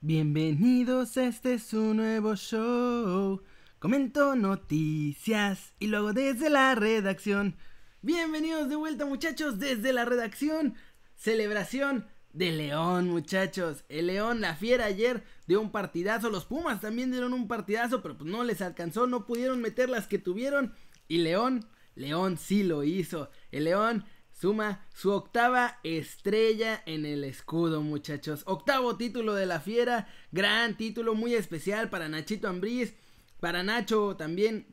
Bienvenidos a este su nuevo show. Comento noticias y luego desde la redacción. Bienvenidos de vuelta muchachos desde la redacción. Celebración de León muchachos. El León, la fiera ayer dio un partidazo. Los Pumas también dieron un partidazo, pero pues no les alcanzó. No pudieron meter las que tuvieron. Y León, León sí lo hizo. El León suma su octava estrella en el escudo, muchachos. Octavo título de la Fiera, gran título muy especial para Nachito Ambriz, para Nacho también,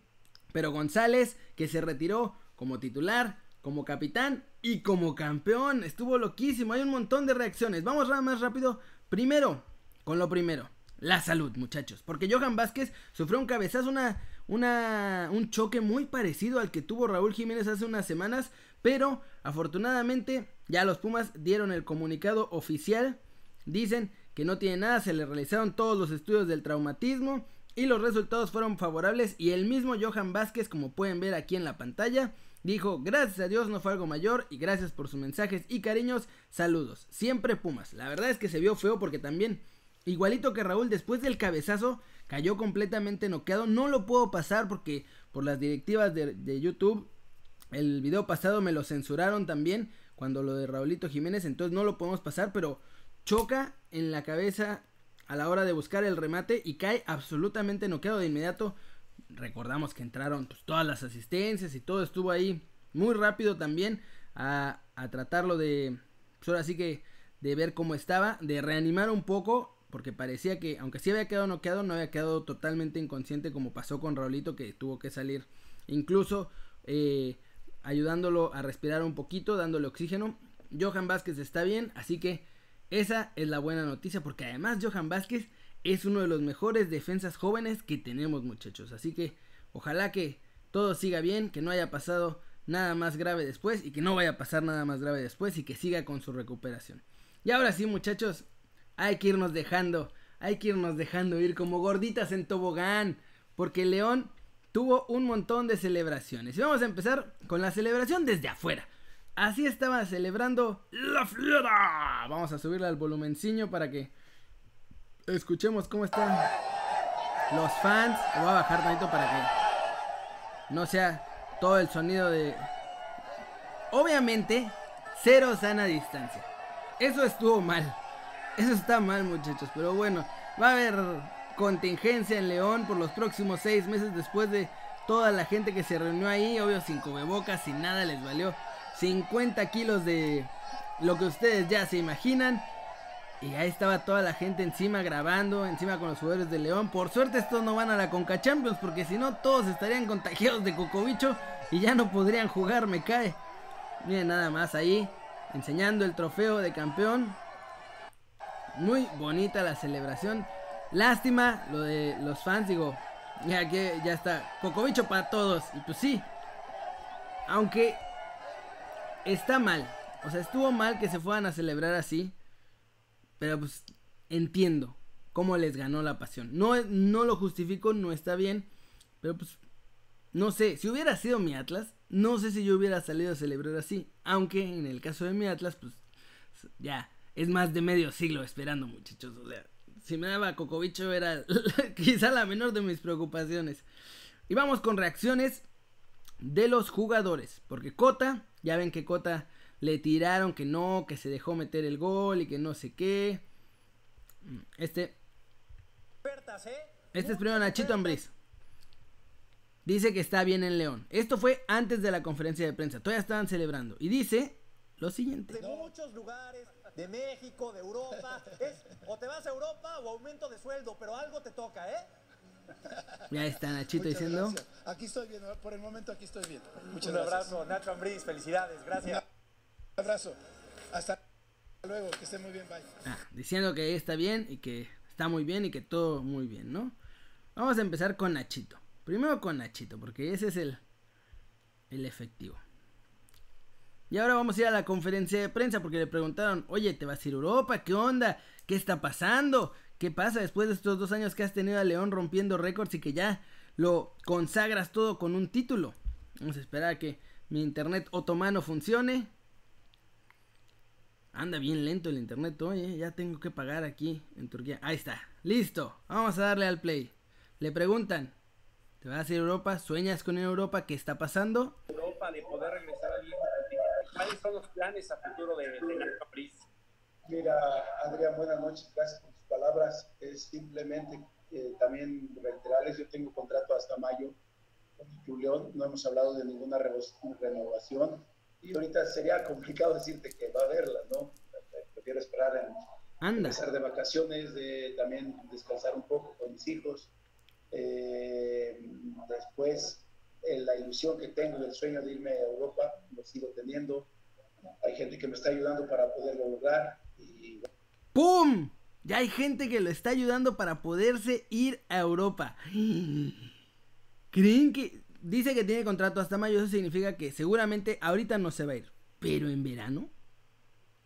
pero González que se retiró como titular, como capitán y como campeón. Estuvo loquísimo, hay un montón de reacciones. Vamos más rápido. Primero, con lo primero, la salud, muchachos, porque Johan Vázquez sufrió un cabezazo, una una, un choque muy parecido al que tuvo Raúl Jiménez hace unas semanas, pero afortunadamente ya los Pumas dieron el comunicado oficial, dicen que no tiene nada, se le realizaron todos los estudios del traumatismo y los resultados fueron favorables y el mismo Johan Vázquez, como pueden ver aquí en la pantalla, dijo gracias a Dios no fue algo mayor y gracias por sus mensajes y cariños, saludos, siempre Pumas, la verdad es que se vio feo porque también, igualito que Raúl, después del cabezazo, cayó completamente noqueado. No lo puedo pasar porque por las directivas de, YouTube, el video pasado me lo censuraron también cuando lo de Raulito Jiménez, entonces no lo podemos pasar, pero choca en la cabeza a la hora de buscar el remate y cae absolutamente noqueado de inmediato. Recordamos que entraron pues, todas las asistencias y todo estuvo ahí muy rápido también a, a tratarlo de, pues ahora sí que de ver cómo estaba, de reanimar un poco porque parecía que, aunque sí había quedado noqueado, no había quedado totalmente inconsciente como pasó con Raulito, que tuvo que salir incluso eh, ayudándolo a respirar un poquito, dándole oxígeno. Johan Vázquez está bien, así que esa es la buena noticia, porque además Johan Vázquez es uno de los mejores defensas jóvenes que tenemos muchachos. Así que ojalá que todo siga bien, que no haya pasado nada más grave después y que no vaya a pasar nada más grave después y que siga con su recuperación. Y ahora sí muchachos, hay que irnos dejando, hay que irnos dejando ir como gorditas en tobogán, porque León tuvo un montón de celebraciones. Y vamos a empezar con la celebración desde afuera. Así estaba celebrando la fiera. Vamos a subirle al volumencillo para que escuchemos cómo están los fans. Voy a bajar tantito para que no sea todo el sonido de... Obviamente, cero sana distancia. Eso estuvo mal. Eso está mal, muchachos. Pero bueno, va a haber contingencia en León por los próximos seis meses después de toda la gente que se reunió ahí. Obvio, sin cubrebocas, sin nada, les valió 50 kilos de lo que ustedes ya se imaginan. Y ahí estaba toda la gente encima grabando, encima con los jugadores de León. Por suerte estos no van a la Conca Champions porque si no todos estarían contagiados de cocobicho y ya no podrían jugar, me cae. Miren nada más ahí, enseñando el trofeo de campeón. Muy bonita la celebración. Lástima lo de los fans, digo, ya que ya está. Cocobicho para todos. Y pues sí. Aunque está mal. O sea, estuvo mal que se fueran a celebrar así. Pero pues entiendo cómo les ganó la pasión. No, no lo justifico, no está bien. Pero pues, no sé, si hubiera sido mi Atlas, no sé si yo hubiera salido a celebrar así. Aunque en el caso de mi Atlas, pues ya, es más de medio siglo esperando, muchachos. O sea, si me daba Cocobicho era quizá la menor de mis preocupaciones. Y vamos con reacciones de los jugadores. Porque Cota, ya ven que Cota le tiraron que no, que se dejó meter el gol y que no sé qué. Este. Este es primero Nachito Ambriz. Dice que está bien en León. Esto fue antes de la conferencia de prensa. Todavía estaban celebrando. Y dice lo siguiente. De muchos lugares de México, de Europa. Es o te vas a Europa o aumento de sueldo, pero algo te toca, ¿eh? Ya está Nachito diciendo. Aquí estoy bien, por el momento aquí estoy bien. Muchas Un abrazo, Nacho Ambriz, felicidades, gracias. Un abrazo. Hasta luego, que esté muy bien, bye. Ah, diciendo que está bien y que está muy bien y que todo muy bien, ¿no? Vamos a empezar con Nachito. Primero con Nachito, porque ese es el, el efectivo. Y ahora vamos a ir a la conferencia de prensa porque le preguntaron, oye, ¿te vas a ir a Europa? ¿Qué onda? ¿Qué está pasando? ¿Qué pasa después de estos dos años que has tenido a León rompiendo récords y que ya lo consagras todo con un título? Vamos a esperar a que mi internet otomano funcione. Anda bien lento el internet hoy, ¿eh? ya tengo que pagar aquí en Turquía. Ahí está, listo. Vamos a darle al play. Le preguntan, ¿te vas a ir a Europa? ¿Sueñas con Europa? ¿Qué está pasando? Europa, de poder ¿Cuáles son los planes a futuro de, de Nacho Mira, Adrián, buenas noches, gracias por tus palabras. Es simplemente eh, también reiterarles, yo tengo contrato hasta mayo con Julián, no hemos hablado de ninguna renovación y ahorita sería complicado decirte que va a haberla, ¿no? Prefiero esperar en Anda. empezar de vacaciones, de también descansar un poco con mis hijos. Eh, después, eh, la ilusión que tengo del sueño de irme a Europa, lo sigo teniendo. Hay gente que me está ayudando para poderlo lograr. Y... ¡Pum! Ya hay gente que lo está ayudando para poderse ir a Europa. ¿Creen que dice que tiene contrato hasta mayo, eso significa que seguramente ahorita no se va a ir. Pero en verano,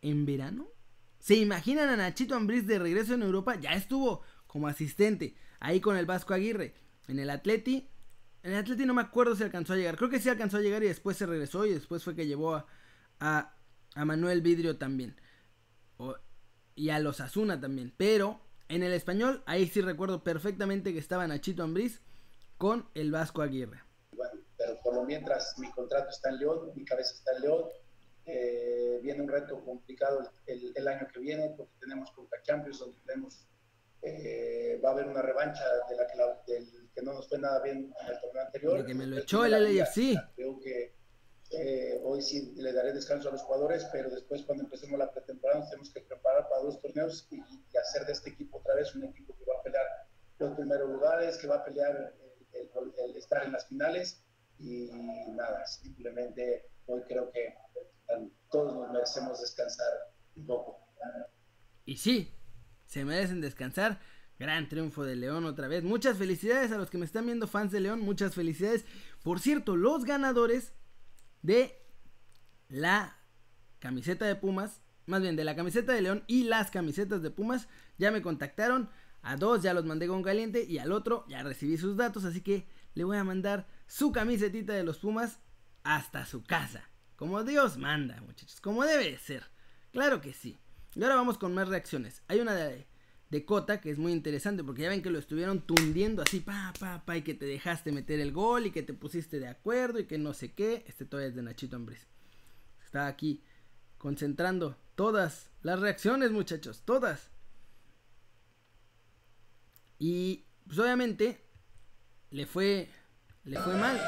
en verano, ¿se imaginan a Nachito Ambriz de regreso en Europa? Ya estuvo como asistente ahí con el Vasco Aguirre. En el Atleti, el Atleti no me acuerdo si alcanzó a llegar. Creo que sí alcanzó a llegar y después se regresó y después fue que llevó a, a, Manuel Vidrio también. y a los Asuna también. Pero en el español, ahí sí recuerdo perfectamente que estaba Nachito Ambriz con el Vasco Aguirre pero por lo mientras mi contrato está en León, mi cabeza está en León. Eh, viene un reto complicado el, año que viene porque tenemos Copa Champions donde tenemos, eh, va a haber una revancha de la, del, que no nos fue nada bien en el torneo anterior. De que me lo echó el LAFC. Creo que eh, hoy sí le daré descanso a los jugadores, pero después cuando empecemos la pretemporada nos tenemos que preparar para dos torneos y, y, hacer de este equipo otra vez un equipo que va a pelear los primeros lugares, que va a pelear el, el, el estar en las finales y nada, simplemente hoy creo que todos nos merecemos descansar un poco. Y sí, se merecen descansar. Gran triunfo de León otra vez. Muchas felicidades a los que me están viendo fans de León. Muchas felicidades. Por cierto, los ganadores de la camiseta de Pumas, más bien de la camiseta de León y las camisetas de Pumas, ya me contactaron. A dos ya los mandé con caliente y al otro ya recibí sus datos. Así que le voy a mandar su camisetita de los Pumas hasta su casa. Como Dios manda, muchachos. Como debe ser. Claro que sí. Y ahora vamos con más reacciones. Hay una de, de Cota que es muy interesante porque ya ven que lo estuvieron tundiendo así, pa, pa, pa, y que te dejaste meter el gol y que te pusiste de acuerdo y que no sé qué. Este todavía es de Nachito Ambriz. Está aquí concentrando todas las reacciones, muchachos, todas. Y pues obviamente le fue le fue mal,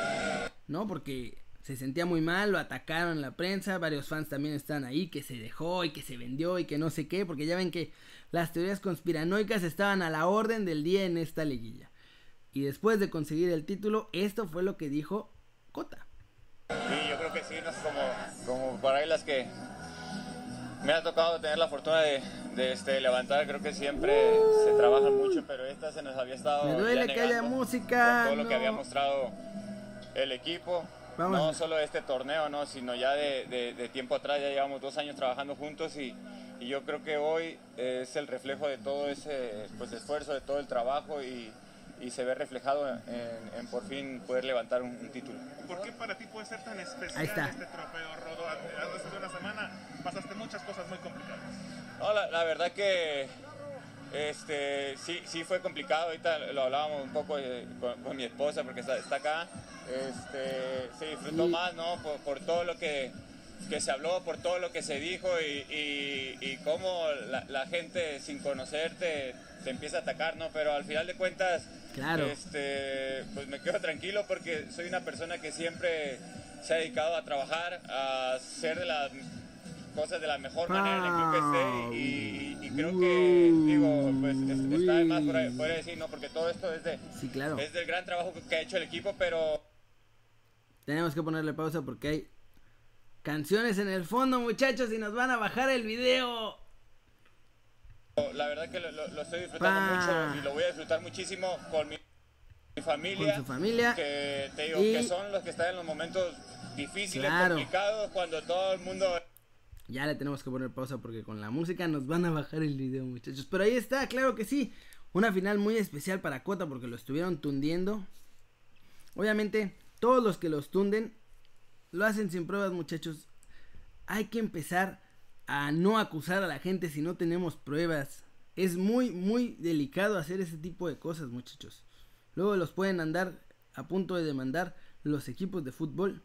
¿no? Porque se sentía muy mal, lo atacaron en la prensa, varios fans también están ahí, que se dejó y que se vendió y que no sé qué, porque ya ven que las teorías conspiranoicas estaban a la orden del día en esta liguilla. Y después de conseguir el título, esto fue lo que dijo Cota. Sí, yo creo que sí, no sé, como, como para ahí las que me ha tocado tener la fortuna de, de este, levantar, creo que siempre se trabaja mucho, pero esta se nos había estado. Me duele que haya música. todo no. lo que había mostrado el equipo. Vamos. No solo este torneo, no, sino ya de, de, de, tiempo atrás, ya llevamos dos años trabajando juntos y, y, yo creo que hoy es el reflejo de todo ese pues, esfuerzo, de todo el trabajo y, y se ve reflejado en, en, por fin poder levantar un, un, título. ¿Por qué para ti puede ser tan especial Ahí está. este trofeo, Rodo? Hace una semana pasaste muchas cosas muy complicadas. No, la, la verdad que este, sí, sí fue complicado, ahorita lo hablábamos un poco eh, con, con, mi esposa porque está, está acá, este, se disfrutó más, ¿no? Por, por, todo lo que, que se habló, por todo lo que se dijo y, y, y cómo la, la, gente sin conocerte te empieza a atacar, ¿no? Pero al final de cuentas, claro. este, pues me quedo tranquilo porque soy una persona que siempre se ha dedicado a trabajar, a ser de las cosas de la mejor manera en el club que esté y, y, y creo que digo pues es, está de más por, por, decir no porque todo esto es de sí, claro. es del gran trabajo que ha hecho el equipo pero tenemos que ponerle pausa porque hay canciones en el fondo muchachos y nos van a bajar el video la verdad que lo, lo estoy disfrutando pa. mucho y lo voy a disfrutar muchísimo con mi, mi familia con su familia que te digo y... que son los que están en los momentos difíciles claro. complicados cuando todo el mundo ya le tenemos que poner pausa porque con la música nos van a bajar el video, muchachos. Pero ahí está, claro que sí. Una final muy especial para Cota porque lo estuvieron tundiendo. Obviamente, todos los que los tunden lo hacen sin pruebas, muchachos. Hay que empezar a no acusar a la gente si no tenemos pruebas. Es muy, muy delicado hacer ese tipo de cosas, muchachos. Luego los pueden andar a punto de demandar los equipos de fútbol.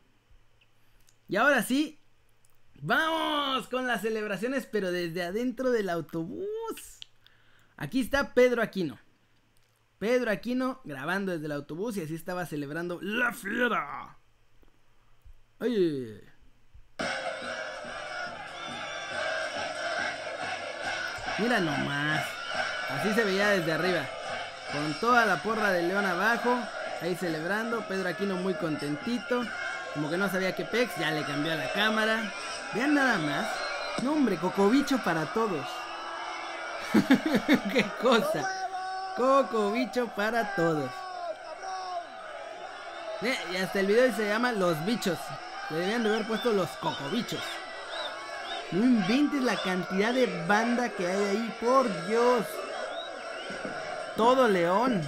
Y ahora sí, vamos con las celebraciones, pero desde adentro del autobús. Aquí está Pedro Aquino. Pedro Aquino grabando desde el autobús y así estaba celebrando la fiera. Oye. Mira nomás. Así se veía desde arriba. Con toda la porra de León abajo. Ahí celebrando. Pedro Aquino muy contentito. Como que no sabía que Pex. Ya le cambió a la cámara. Vean nada más. No hombre, cocobicho para todos. Qué cosa. Cocobicho para todos. Y hasta el video se llama Los Bichos. Le debían de haber puesto los cocobichos. No inventes la cantidad de banda que hay ahí, por Dios. Todo León.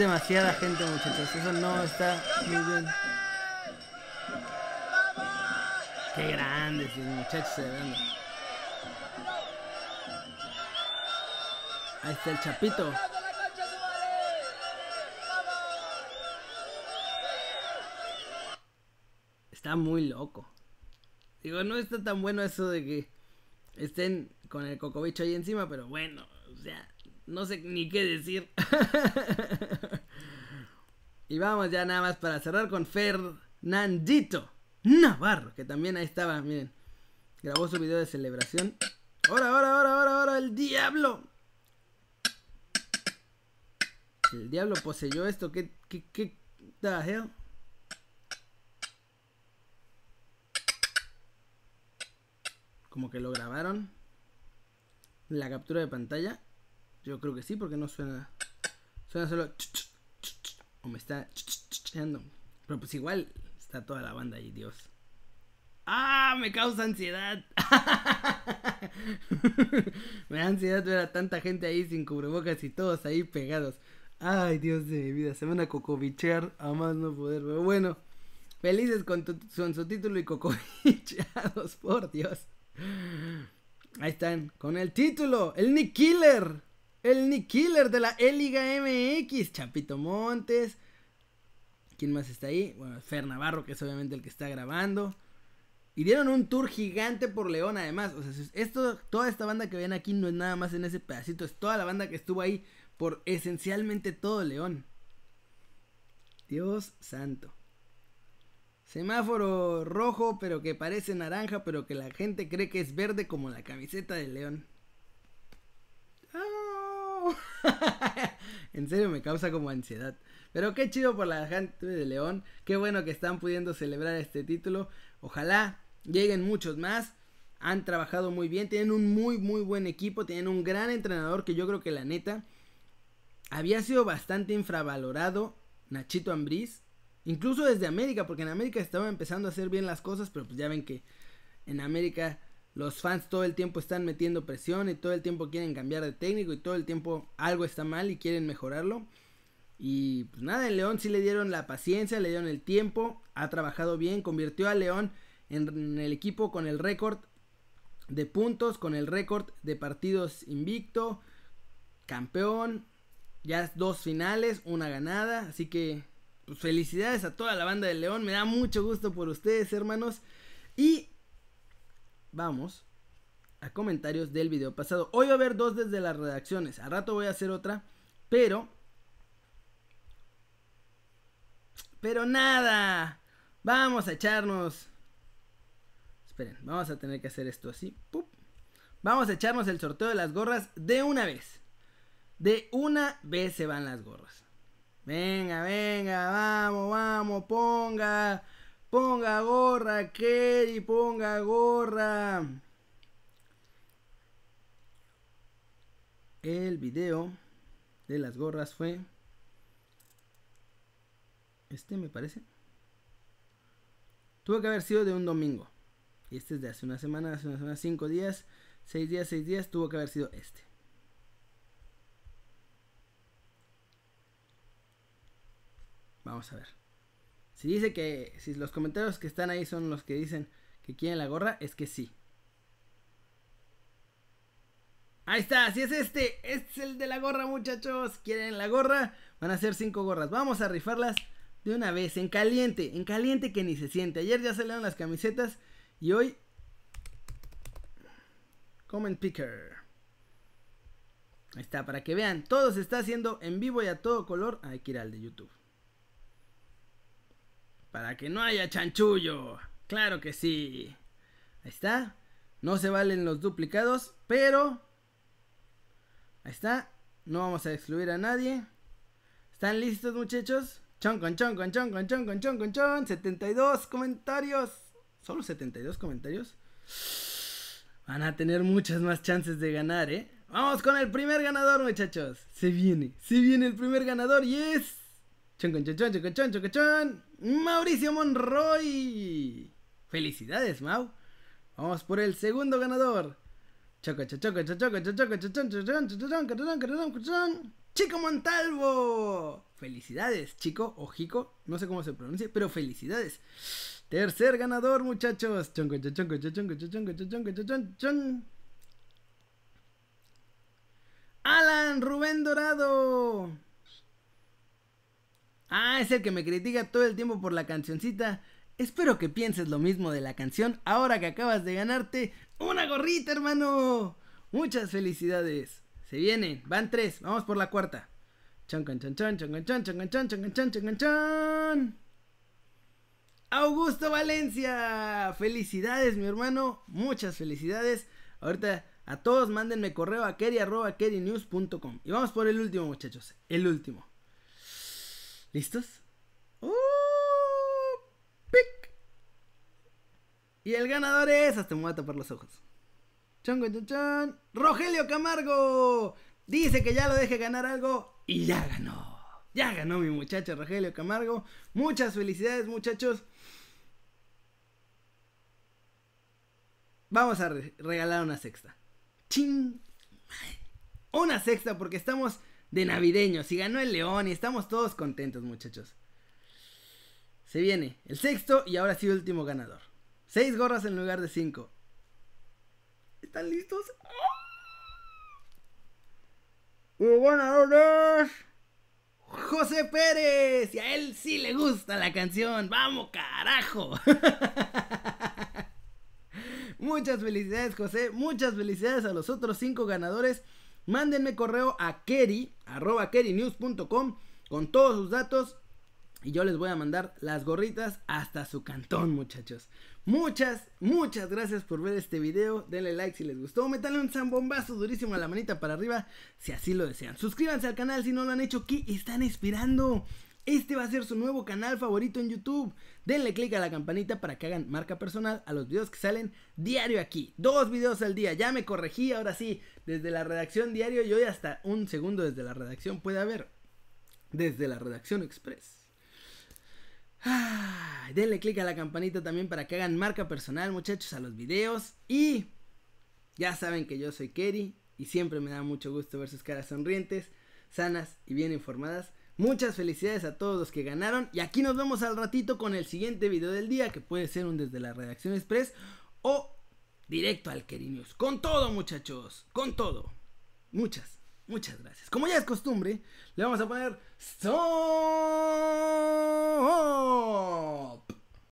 Demasiada gente, muchachos. Eso no está muy bien. Qué grandes los muchachos se ven. Ahí está el chapito. Está muy loco. Digo, no está tan bueno eso de que estén con el cocobicho ahí encima, pero bueno, o sea, no sé ni qué decir. y vamos ya nada más para cerrar con Fernandito Navarro, que también ahí estaba, miren. Grabó su video de celebración. ¡Ahora, ahora, ahora, ahora, ahora! ¡El diablo! El diablo poseyó esto. ¿Qué, qué, qué the? Como que lo grabaron. La captura de pantalla. Yo creo que sí, porque no suena. Suena solo. O me está. Pero pues igual está toda la banda ahí, Dios. ¡Ah! Me causa ansiedad. me da ansiedad ver a tanta gente ahí sin cubrebocas y todos ahí pegados. Ay, Dios de mi vida, se van a cocobichear a más no poder. Pero bueno, felices con, con su título y cocobicheados, por Dios. Ahí están, con el título, el Nick Killer. El Nick Killer de la E-Liga MX, Chapito Montes. ¿Quién más está ahí? Bueno, Fer Navarro, que es obviamente el que está grabando. Y dieron un tour gigante por León, además. O sea, esto, toda esta banda que ven aquí no es nada más en ese pedacito, es toda la banda que estuvo ahí por esencialmente todo León. Dios santo. Semáforo rojo, pero que parece naranja, pero que la gente cree que es verde como la camiseta de León. en serio me causa como ansiedad. Pero qué chido por la gente de León. Qué bueno que están pudiendo celebrar este título. Ojalá lleguen muchos más. Han trabajado muy bien. Tienen un muy, muy buen equipo. Tienen un gran entrenador que yo creo que la neta había sido bastante infravalorado. Nachito Ambriz. Incluso desde América, porque en América estaba empezando a hacer bien las cosas, pero pues ya ven que en América los fans todo el tiempo están metiendo presión y todo el tiempo quieren cambiar de técnico y todo el tiempo algo está mal y quieren mejorarlo. Y pues nada, en León sí le dieron la paciencia, le dieron el tiempo, ha trabajado bien, convirtió a León en el equipo con el récord de puntos, con el récord de partidos invicto, campeón, ya dos finales, una ganada, así que pues, felicidades a toda la banda de León. Me da mucho gusto por ustedes, hermanos. Y vamos a comentarios del video pasado. Hoy va a haber dos desde las redacciones. A rato voy a hacer otra. Pero... Pero nada. Vamos a echarnos... Esperen, vamos a tener que hacer esto así. Vamos a echarnos el sorteo de las gorras de una vez. De una vez se van las gorras. Venga, venga, vamos, vamos, ponga. Ponga gorra, Kerry, ponga gorra. El video de las gorras fue... Este me parece. Tuvo que haber sido de un domingo. Y este es de hace una semana, hace una semana, cinco días, seis días, seis días. Tuvo que haber sido este. Vamos a ver. Si dice que, si los comentarios que están ahí son los que dicen que quieren la gorra, es que sí. Ahí está, si es este, este es el de la gorra muchachos. ¿Quieren la gorra? Van a ser cinco gorras. Vamos a rifarlas de una vez, en caliente, en caliente que ni se siente. Ayer ya salieron las camisetas y hoy... Comment Picker. Ahí está, para que vean, todo se está haciendo en vivo y a todo color. Hay que ir al de YouTube. Para que no haya chanchullo. Claro que sí. Ahí está. No se valen los duplicados, pero... Ahí está. No vamos a excluir a nadie. ¿Están listos muchachos? Chon con chon con chon con chon con chon con chon. 72 comentarios. ¿Solo 72 comentarios? Van a tener muchas más chances de ganar, ¿eh? Vamos con el primer ganador, muchachos. Se viene, se viene el primer ganador y es. Mauricio Monroy. Felicidades, Mau. Vamos por el segundo ganador. Chico Montalvo. Felicidades, chico o jico, no sé cómo se pronuncia, pero felicidades. Tercer ganador, muchachos. Alan Rubén Dorado. Ah, es el que me critica todo el tiempo por la cancioncita. Espero que pienses lo mismo de la canción ahora que acabas de ganarte una gorrita, hermano. Muchas felicidades. Se vienen, van tres, vamos por la cuarta. Chon, chon, chon, chon, chon, chon, chon, chon, chon, chon, chon. Augusto Valencia. Felicidades, mi hermano. Muchas felicidades. Ahorita a todos mándenme correo a keri.kerinews.com. Y vamos por el último, muchachos. El último. ¿Listos? ¡Uh! ¡Pic! Y el ganador es. Hasta me voy a tapar los ojos. Chon, chon. Rogelio Camargo. Dice que ya lo deje ganar algo. Y ya ganó. Ya ganó mi muchacho Rogelio Camargo. Muchas felicidades, muchachos. Vamos a re regalar una sexta. ¡Ching! Una sexta porque estamos de navideños y ganó el león y estamos todos contentos, muchachos. Se viene el sexto y ahora sí último ganador. Seis gorras en lugar de cinco. ¿Están listos? Y ganador es José Pérez. Y a él sí le gusta la canción. ¡Vamos, carajo! Muchas felicidades, José. Muchas felicidades a los otros cinco ganadores. Mándenme correo a keri, arroba kerinews.com con todos sus datos. Y yo les voy a mandar las gorritas hasta su cantón, muchachos. Muchas, muchas gracias por ver este video. Denle like si les gustó. Métanle un zambombazo durísimo a la manita para arriba si así lo desean. Suscríbanse al canal si no lo han hecho. ¿Qué están esperando? Este va a ser su nuevo canal favorito en YouTube. Denle click a la campanita para que hagan marca personal a los videos que salen diario aquí. Dos videos al día. Ya me corregí, ahora sí. Desde la redacción diario y hoy hasta un segundo desde la redacción puede haber. Desde la redacción express. Ah, denle click a la campanita también para que hagan marca personal, muchachos, a los videos. Y ya saben que yo soy Kerry y siempre me da mucho gusto ver sus caras sonrientes, sanas y bien informadas. Muchas felicidades a todos los que ganaron. Y aquí nos vemos al ratito con el siguiente video del día, que puede ser un desde la redacción express o directo al News. Con todo, muchachos. Con todo. Muchas, muchas gracias. Como ya es costumbre, le vamos a poner... ¡Stop!